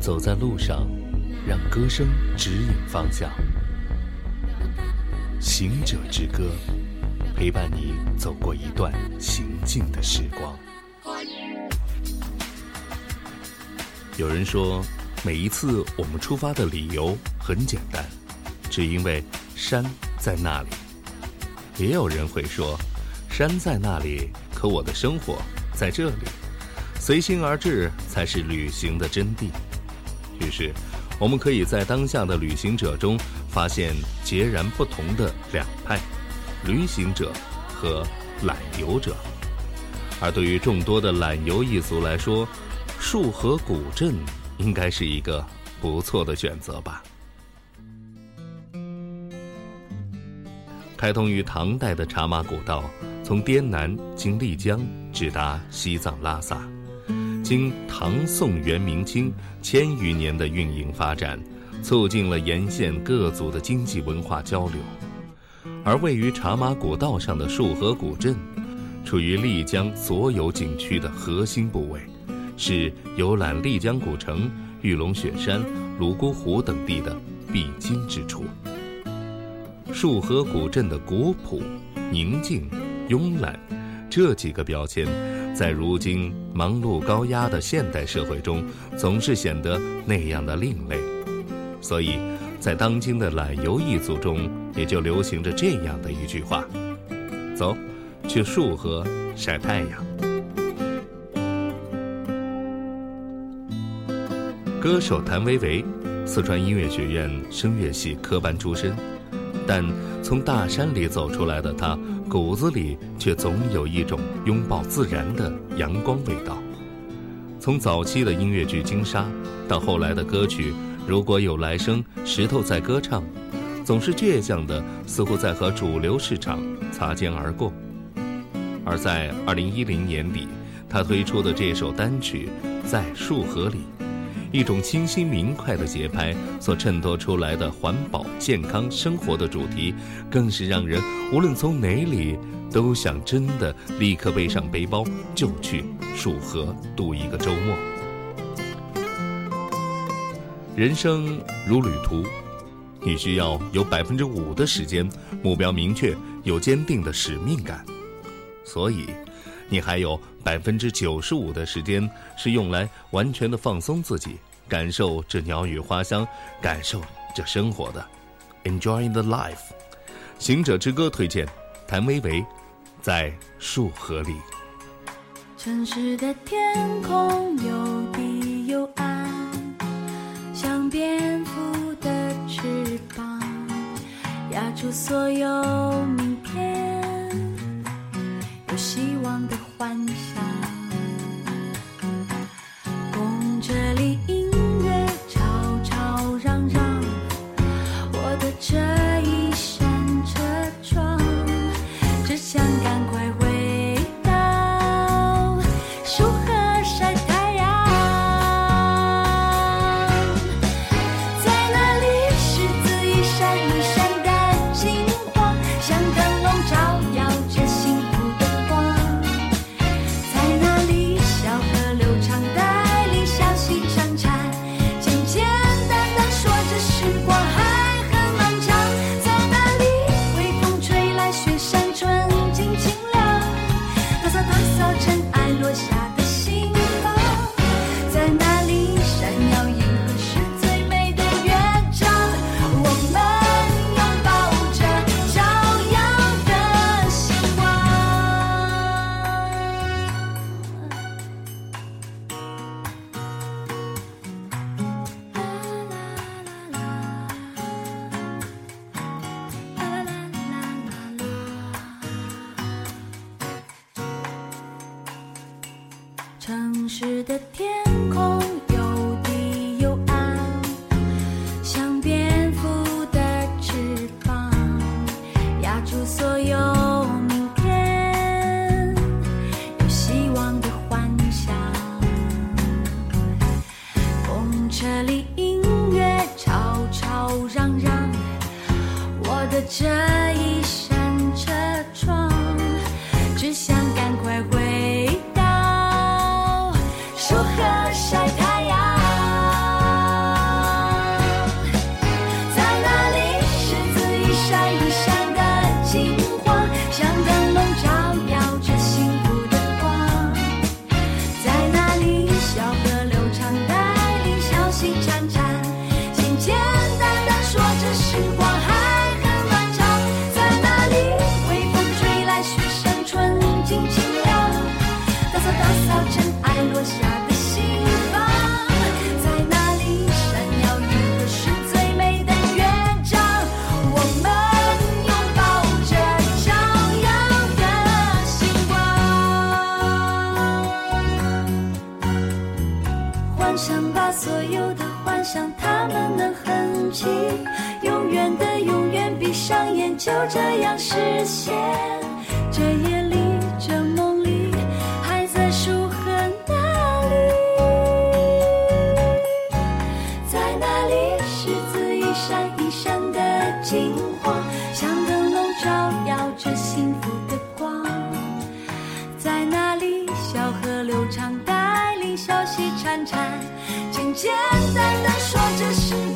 走在路上，让歌声指引方向。行者之歌，陪伴你走过一段行进的时光。有人说，每一次我们出发的理由很简单，只因为山在那里。也有人会说，山在那里，可我的生活在这里。随心而至才是旅行的真谛。于是，我们可以在当下的旅行者中发现截然不同的两派：旅行者和懒游者。而对于众多的懒游一族来说，束河古镇应该是一个不错的选择吧。开通于唐代的茶马古道，从滇南经丽江直达西藏拉萨。经唐宋元明清千余年的运营发展，促进了沿线各族的经济文化交流。而位于茶马古道上的束河古镇，处于丽江所有景区的核心部位，是游览丽江古城、玉龙雪山、泸沽湖等地的必经之处。束河古镇的古朴、宁静、慵懒这几个标签。在如今忙碌高压的现代社会中，总是显得那样的另类，所以，在当今的懒游一族中，也就流行着这样的一句话：“走，去束河晒太阳。”歌手谭维维，四川音乐学院声乐系科班出身，但从大山里走出来的他。骨子里却总有一种拥抱自然的阳光味道。从早期的音乐剧《金沙》，到后来的歌曲《如果有来生》，石头在歌唱，总是倔强的，似乎在和主流市场擦肩而过。而在二零一零年底，他推出的这首单曲《在树河里》。一种清新明快的节拍所衬托出来的环保、健康生活的主题，更是让人无论从哪里都想真的立刻背上背包就去束河度一个周末。人生如旅途，你需要有百分之五的时间目标明确，有坚定的使命感，所以。你还有百分之九十五的时间是用来完全的放松自己，感受这鸟语花香，感受这生活的，enjoy the life。行者之歌推荐，谭维维，在树河里。城市的天空有低有暗，像蝙蝠的翅膀，压住所有。希望的幻想，城市的天空有低有暗，像蝙蝠的翅膀，压住所有明天，有希望的幻想。公车里音乐吵吵嚷嚷，我的真想，他们能哼起，永远的永远，闭上眼就这样实现。这夜里，这梦里，还在数恨哪里？在哪里，柿子一闪一闪的金黄，像灯笼照耀着幸福的光。在哪里，小河流长，带领小溪潺潺，简单的说这是